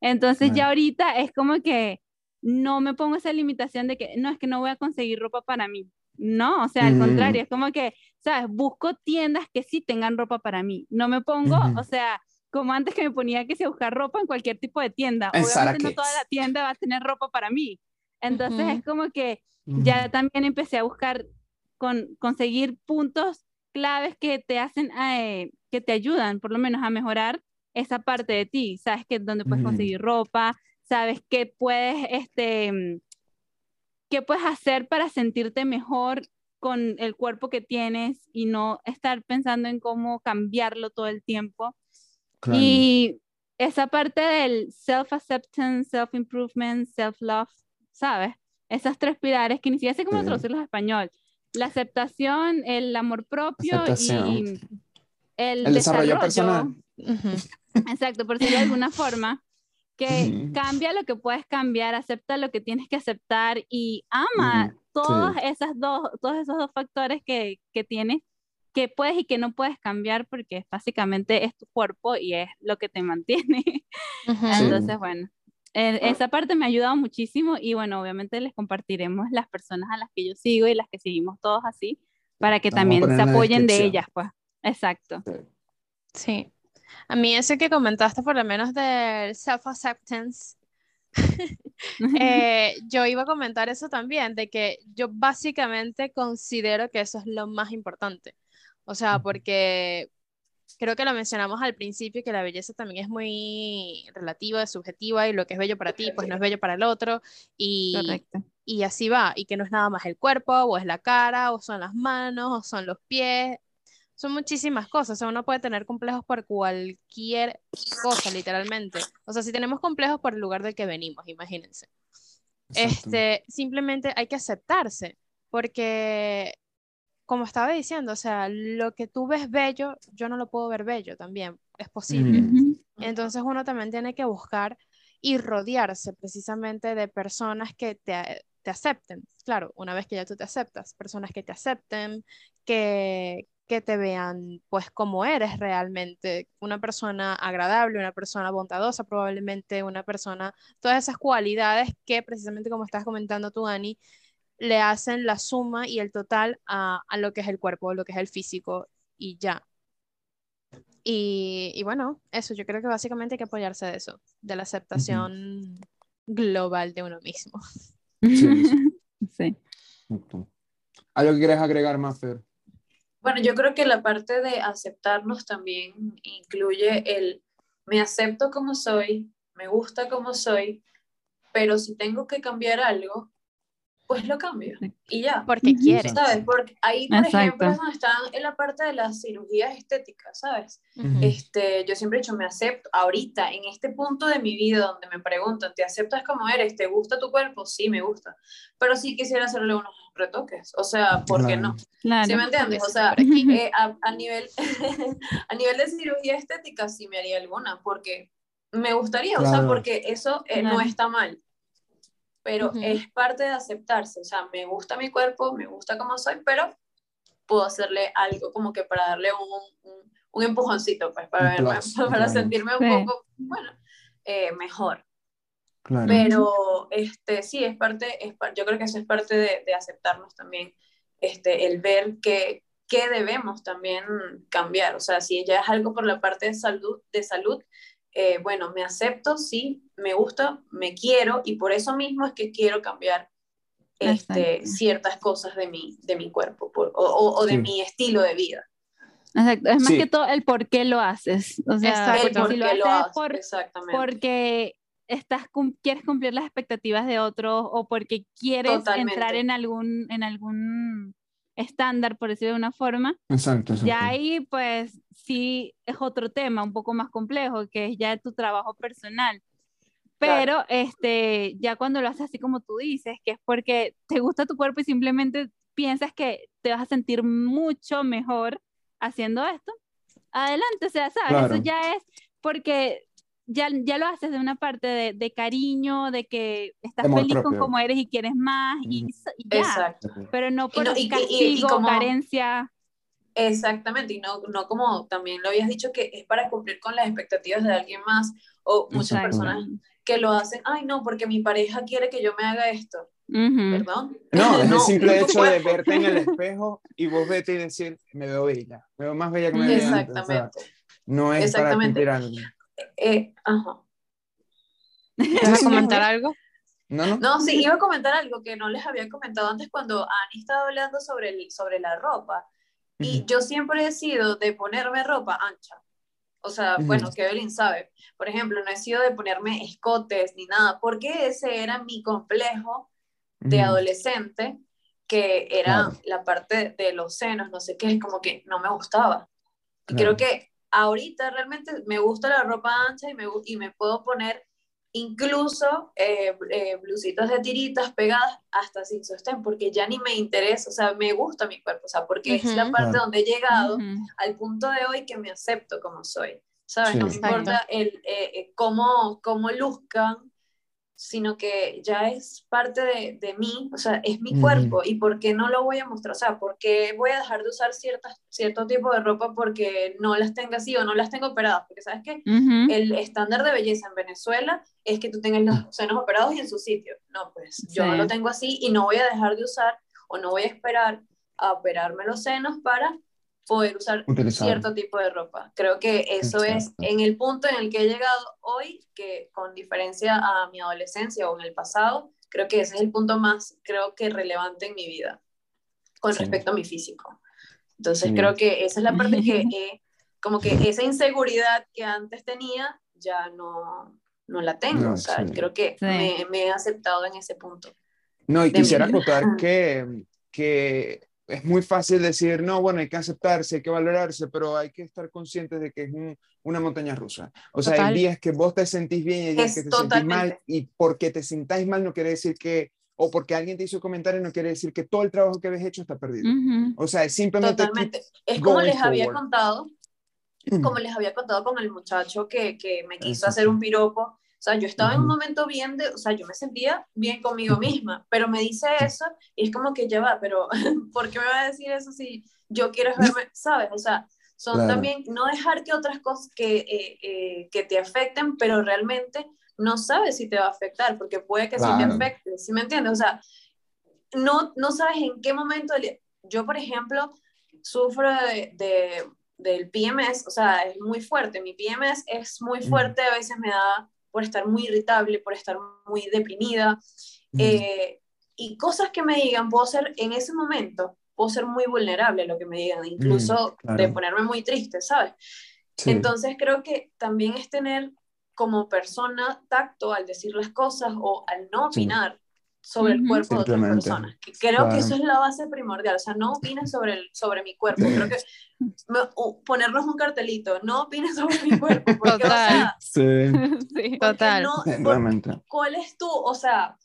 Entonces ya ahorita es como que no me pongo esa limitación de que no, es que no voy a conseguir ropa para mí. No, o sea, al contrario, es como que, ¿sabes? Busco tiendas que sí tengan ropa para mí. No me pongo, o sea, como antes que me ponía que se buscar ropa en cualquier tipo de tienda. Obviamente no toda la tienda va a tener ropa para mí. Entonces es como que ya también empecé a buscar con, conseguir puntos claves que te hacen, eh, que te ayudan por lo menos a mejorar esa parte de ti, sabes que dónde puedes conseguir ropa, sabes qué puedes, este, mm, qué puedes hacer para sentirte mejor con el cuerpo que tienes y no estar pensando en cómo cambiarlo todo el tiempo. Y esa parte del self-acceptance, self-improvement, self-love, ¿sabes? Esas tres pilares que ni siquiera sé cómo traducirlos en español. La aceptación, el amor propio y el, desarrollo, personal. Exacto, por decirlo de alguna forma, que cambia lo que puedes cambiar, acepta lo que tienes que aceptar y ama todos, esas dos, todos esos dos factores que, que tienes que puedes y que no puedes cambiar porque básicamente es tu cuerpo y es lo que te mantiene. Entonces, bueno, esa parte me ha ayudado muchísimo y bueno, obviamente les compartiremos las personas a las que yo sigo y las que seguimos todos así para que también se apoyen de ellas, pues. Exacto. Sí. A mí ese que comentaste por lo menos del self-acceptance, eh, yo iba a comentar eso también, de que yo básicamente considero que eso es lo más importante. O sea, porque creo que lo mencionamos al principio, que la belleza también es muy relativa, subjetiva, y lo que es bello para ti, pues no es bello para el otro, y, Correcto. y así va, y que no es nada más el cuerpo, o es la cara, o son las manos, o son los pies, son muchísimas cosas, o sea, uno puede tener complejos por cualquier cosa, literalmente. O sea, si tenemos complejos por el lugar del que venimos, imagínense. Este, simplemente hay que aceptarse, porque como estaba diciendo, o sea, lo que tú ves bello, yo no lo puedo ver bello también, es posible. Mm. Ujú. Entonces uno también tiene que buscar y rodearse precisamente de personas que te, te acepten. Claro, una vez que ya tú te aceptas, personas que te acepten, que, que te vean pues como eres realmente, una persona agradable, una persona bondadosa, probablemente una persona, todas esas cualidades que precisamente como estás comentando tú, Ani, le hacen la suma y el total a, a lo que es el cuerpo, lo que es el físico y ya. Y, y bueno, eso, yo creo que básicamente hay que apoyarse de eso, de la aceptación global de uno mismo. Sí, sí. Sí. ¿Algo que quieres agregar más, Fer? Bueno, yo creo que la parte de aceptarnos también incluye el me acepto como soy, me gusta como soy, pero si tengo que cambiar algo, pues lo cambio y ya. Porque quieres. ¿Sabes? Porque ahí, por Exacto. ejemplo, es donde están en la parte de las cirugías estéticas, ¿sabes? Este, yo siempre he dicho, me acepto. Ahorita, en este punto de mi vida donde me preguntan, ¿te aceptas como eres? ¿Te gusta tu cuerpo? Sí, me gusta. Pero sí quisiera hacerle unos retoques. O sea, ¿por qué Claro. no? Claro. ¿Sí me entiendes? O sea, eh, a, a nivel, a nivel de cirugía estética sí me haría alguna, porque me gustaría, o sea, porque eso eh, no está mal, pero es parte de aceptarse, o sea, me gusta mi cuerpo, me gusta como soy, pero puedo hacerle algo como que para darle un, un, un empujoncito, pues, para, Un verme- plus, para claro. sentirme un Sí. poco, bueno, eh, mejor. Claro. Pero este, sí, es parte, es, yo creo que eso es parte de, de aceptarnos también, este, el ver que, que debemos también cambiar. O sea, si ya es algo por la parte de salud, de salud eh, bueno, me acepto, sí, me gusta, me quiero y por eso mismo es que quiero cambiar este, ciertas cosas de mi, de mi cuerpo por- o, o- o de Sí. mi estilo de vida. Exacto. Es más Sí. que todo el por qué lo haces. O sea, Exacto. El por si lo lo haces, por, exactamente. porque estás cum- quieres cumplir las expectativas de otros o porque quieres Totalmente. entrar en algún, en algún estándar, por decirlo de una forma, Exacto, exacto. ya ahí pues sí es otro tema un poco más complejo, que es ya tu trabajo personal. Pero este, ya cuando lo haces así como tú dices, que es porque te gusta tu cuerpo y simplemente piensas que te vas a sentir mucho mejor haciendo esto, adelante, o sea, ¿sabes? Claro. Eso ya es porque ya, ya lo haces de una parte de, de cariño, de que estás Amor feliz con propio. cómo eres y quieres más, y, Ujú. y ya. Exacto. Pero no por no- y- y- y- y castigo, como- carencia. Exactamente, y no, no como también lo habías dicho que es para cumplir con las expectativas de alguien más o muchas Exacto. personas que lo hacen, ay no, porque mi pareja quiere que yo me haga esto, perdón. No, es el simple tu hecho de verte en el espejo y vos vete y decir, me veo bella, me veo más bella que me veía antes. O sea, Exactamente. no es Exactamente. para cumplir algo. Eh, ajá. ¿Vas a comentar algo? No, no. No, sí, iba a comentar algo que no les había comentado antes cuando Ani estaba hablando sobre, el, sobre la ropa. Y Ujú. yo siempre he sido de ponerme ropa ancha. O sea, Ujú. bueno, que Evelyn sabe. Por ejemplo, no he sido de ponerme escotes ni nada, porque ese era mi complejo de Ujú. adolescente, que era Claro. la parte de los senos, no sé qué, como que no me gustaba. Y Claro. creo que ahorita realmente me gusta la ropa ancha y me, y me puedo poner incluso eh, eh, blusitas de tiritas pegadas hasta sin sostén, porque ya ni me interesa, o sea, me gusta mi cuerpo, o sea, porque es la parte Claro. donde he llegado al punto de hoy que me acepto como soy, ¿sabes? Sí. No me importa el, eh, cómo, cómo luzcan, sino que ya es parte de, de mí, o sea, es mi cuerpo, y por qué no lo voy a mostrar, o sea, por qué voy a dejar de usar ciertas, cierto tipo de ropa porque no las tenga así o no las tengo operadas, porque sabes que el estándar de belleza en Venezuela es que tú tengas los senos operados y en su sitio. No, pues yo no Sí. lo tengo así y no voy a dejar de usar o no voy a esperar a operarme los senos para poder usar Utilizar. cierto tipo de ropa. Creo que eso es Exacto. en el punto en el que he llegado hoy, que con diferencia a mi adolescencia o en el pasado, creo que ese es el punto más, creo que relevante en mi vida con Sí. respecto a mi físico. Ences Sí. creo que esa es la parte que he como que esa inseguridad que antes tenía ya no, no la tengo. No, o sea, sí. creo que Sí. me, me he aceptado en ese punto. No, y quisiera acotar que, que es muy fácil decir, no, bueno, hay que aceptarse, hay que valorarse, pero hay que estar conscientes de que es un- una montaña rusa. O sea, Total. hay días que vos te sentís bien y hay días Es que te sentís mal, totalmente. y porque te sintáis mal no quiere decir que, o porque alguien te hizo un comentario no quiere decir que todo el trabajo que habéis hecho está perdido. Ujú. O sea, es simplemente Totalmente. Es como les había forward. contado, como les había contado con el muchacho que, que me quiso Eso hacer sí. un piropo. O sea, yo estaba en un momento bien de, o sea, yo me sentía bien conmigo misma, pero me dice eso y es como que ya va, pero ¿por qué me va a decir eso si yo quiero verme, sabes? O sea, son Claro. también no dejar que otras cosas que, eh, eh, que te afecten, pero realmente no sabes si te va a afectar, porque puede que sí Claro. te afecte, ¿sí me entiendes? O sea, no, no sabes en qué momento, del- yo por ejemplo, sufro de, de- del PMS, o sea, es muy fuerte, mi PMS es muy fuerte, a veces me da por estar muy irritable, por estar muy deprimida, Mm. eh, y cosas que me digan, puedo ser en ese momento, puedo ser muy vulnerable a lo que me digan, incluso Mm, claro. de ponerme muy triste, ¿sabes? Sí. Entonces creo que también es tener como persona tacto al decir las cosas o al no opinar sobre el cuerpo de otras personas. Que creo Claro. que eso es la base primordial, o sea, no opines sobre, el, sobre mi cuerpo. Creo que me- o ponernos un cartelito, no opines sobre mi cuerpo, porque, o Total. sea, Sí, Total. no- por-. ¿cuál es tu, o sea,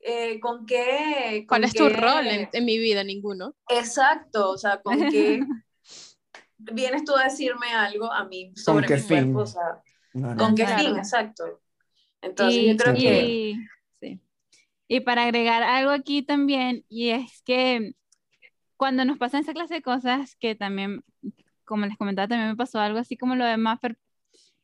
eh, con qué... ¿Cuál con es tu qué- rol en, en mi vida? Ninguno. Exacto, o sea, con qué vienes tú a decirme algo a mí sobre mi fin? cuerpo, o sea, No, no. ¿con qué Claro. fin? Exacto. Entonces y, yo creo que... y-. Y para agregar algo aquí también, y es que cuando nos pasan esa clase de cosas, que también, como les comentaba, también me pasó algo así como lo de Maffer,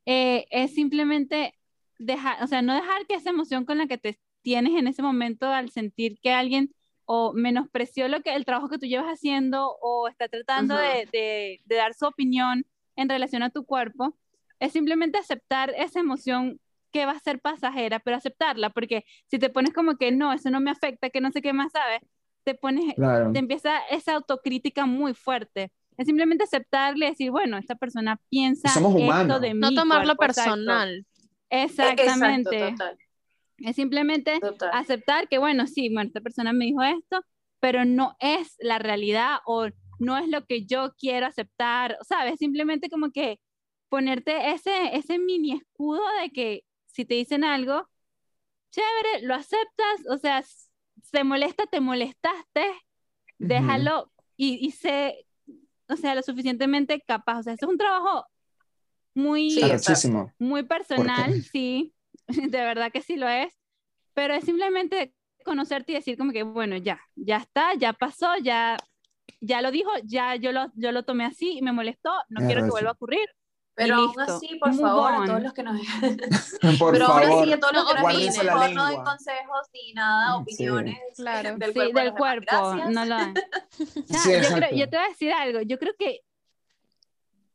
eh, es simplemente dejar, o sea, no dejar que esa emoción con la que te tienes en ese momento al sentir que alguien o menospreció lo que, el trabajo que tú llevas haciendo o está tratando de- de dar su opinión en relación a tu cuerpo, es simplemente aceptar esa emoción que va a ser pasajera, pero aceptarla, porque si te pones como que no, eso no me afecta, que no sé qué más sabes, te pones, Claro. te empieza esa autocrítica muy fuerte. Es simplemente aceptarle y decir, bueno, esta persona piensa somos esto de mí. No tomarlo personal. Exactamente. Exacto, total, Es simplemente total. aceptar que, bueno, sí, bueno, esta persona me dijo esto, pero no es la realidad o no es lo que yo quiero aceptar, ¿sabes? Simplemente como que ponerte ese, ese mini escudo de que si te dicen algo, chévere, lo aceptas, o sea, se molesta, te molestaste, déjalo y, y sé, o sea, lo suficientemente capaz, o sea, es un trabajo muy Sí, muy personal, sí, de verdad que sí lo es, pero es simplemente conocerte y decir como que, bueno, ya, ya está, ya pasó, ya, ya lo dijo, ya yo lo, yo lo tomé así y me molestó, no Es quiero que vuelva a ocurrir. Pero aún así, por Move favor, on. a todos los que nos... Por Pero aún favor. así, a todos los que nos dicen, favor, no den consejos ni nada, Sí. opiniones Claro. del sí, cuerpo. de del demás. cuerpo, no lo Sí, yo, creo- yo te voy a decir algo, yo creo que,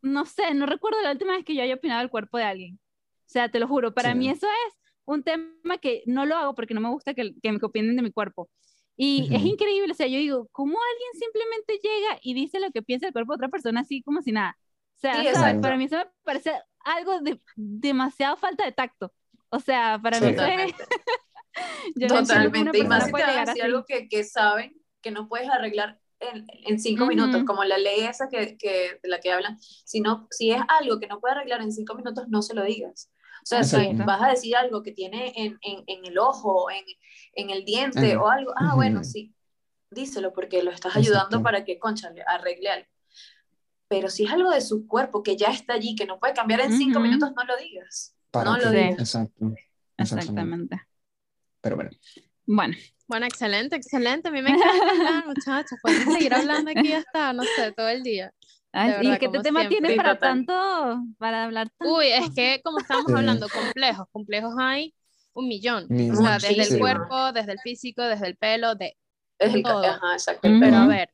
no sé, no recuerdo la última vez que yo haya opinado del cuerpo de alguien. O sea, te lo juro, para Sí. mí eso es un tema que no lo hago porque no me gusta que, que me opinen de mi cuerpo. Y es Ujú. increíble, o sea, yo digo, ¿cómo alguien simplemente llega y dice lo que piensa del cuerpo de otra persona así como si nada? O sea, Sí, para mí eso me parece algo de demasiado falta de tacto. O sea, para mí Sí. es, Totalmente. yo no Totalmente. Y más si te van a decir algo que, que saben que no puedes arreglar en, en cinco Ujú. minutos, como la ley esa que, que, de la que hablan. Si, no, si es algo que no puedes arreglar en cinco minutos, no se lo digas. O sea, si vas a decir algo que tiene en, en, en el ojo, en, en el diente Ajá. o algo, ah, bueno, sí, díselo porque lo estás ayudando Exacto. para que, concha, le arregle algo. Pero si es algo de su cuerpo que ya está allí, que no puede cambiar en cinco Ujú. minutos, no lo digas. ¿Para no lo digas. Exacto. Exactamente. Pero bueno. Bueno, Bueno, excelente, excelente. A mí me encanta hablar, muchachos. Podemos seguir hablando aquí hasta, no sé, todo el día. ay, verdad, ¿y qué como tema siempre. tienes para total. tanto, para hablar tanto? Uy, es que como estábamos Sí. hablando, complejos, complejos hay un millón. O sea, desde el cuerpo, desde el físico, desde el pelo, de... Es el, Todo. ajá, exacto. Pero a ver.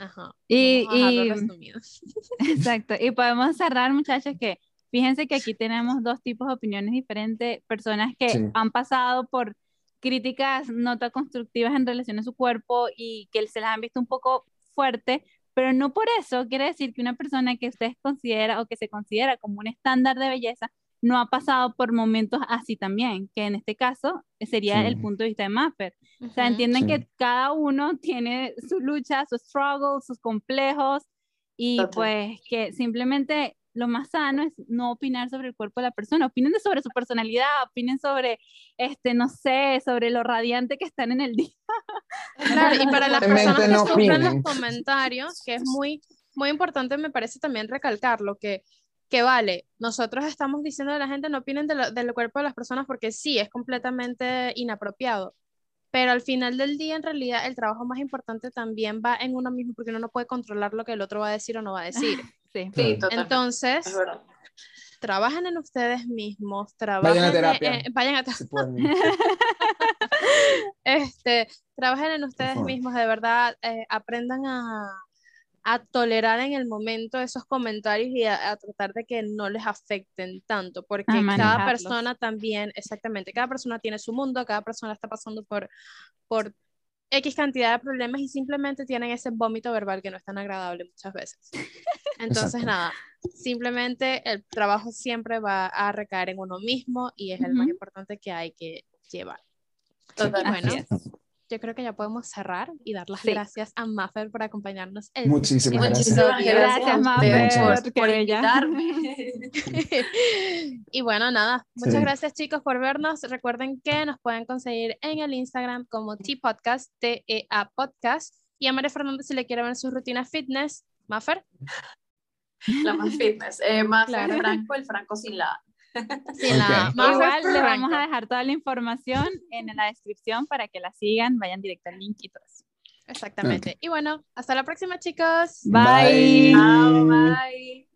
Ajá. Y, y- exacto. Y podemos cerrar, muchachos, que fíjense que aquí tenemos dos tipos de opiniones diferentes, personas que Sí. han pasado por críticas no tan constructivas en relación a su cuerpo y que se las han visto un poco fuerte, Pero no por eso quiere decir que una persona que ustedes considera o que se considera como un estándar de belleza no ha pasado por momentos así también, que en este caso sería el Sí. punto de vista de Maffer. O sea, entienden Sí. que cada uno tiene su lucha, sus struggles, sus complejos y Total. pues que simplemente lo más sano es no opinar sobre el cuerpo de la persona, opinen sobre su personalidad, opinen sobre, este, no sé, sobre lo radiante que están en el día. Claro, y para las personas que no sufren los comentarios, que es muy, muy importante, me parece también recalcarlo, que, que vale, nosotros estamos diciendo a la gente no opinen de lo- del cuerpo de las personas porque sí, es completamente inapropiado, pero al final del día, en realidad, el trabajo más importante también va en uno mismo, porque uno no puede controlar lo que el otro va a decir o no va a decir. Sí. Sí. Entonces, trabajen en ustedes mismos, trabajen Vayan a terapia. en- vayan a pueden. este, trabajen en ustedes mismos, de verdad, eh, aprendan a, a tolerar en el momento esos comentarios y a, a tratar de que no les afecten tanto, porque cada persona también, exactamente, cada persona tiene su mundo, cada persona está pasando por, por X cantidad de problemas y simplemente tienen ese vómito verbal que no es tan agradable muchas veces. Entonces, Exacto. nada, simplemente el trabajo siempre va a recaer en uno mismo y es el más importante que hay que llevar. Totalmente. Bueno. Yo creo que ya podemos cerrar y dar las Sí. gracias a Maffer por acompañarnos. el Muchísimas el gracias. Gracias, Gracias, Mafer, por, invitarme. y bueno, nada, muchas Sí. gracias chicos por vernos. Recuerden que nos pueden conseguir en el Instagram como T-Podcast, T-E-A Podcast. Y a María Fernández si le quiere ver su rutina fitness. Maffer, La más fitness. Eh, más Claro. Franco, el Franco sin la. Maffer Igual Franco. vamos a dejar toda la información en la descripción para que la sigan, vayan directo al link y todo eso. Exactamente. Y bueno, hasta la próxima chicos. Bye. Bye.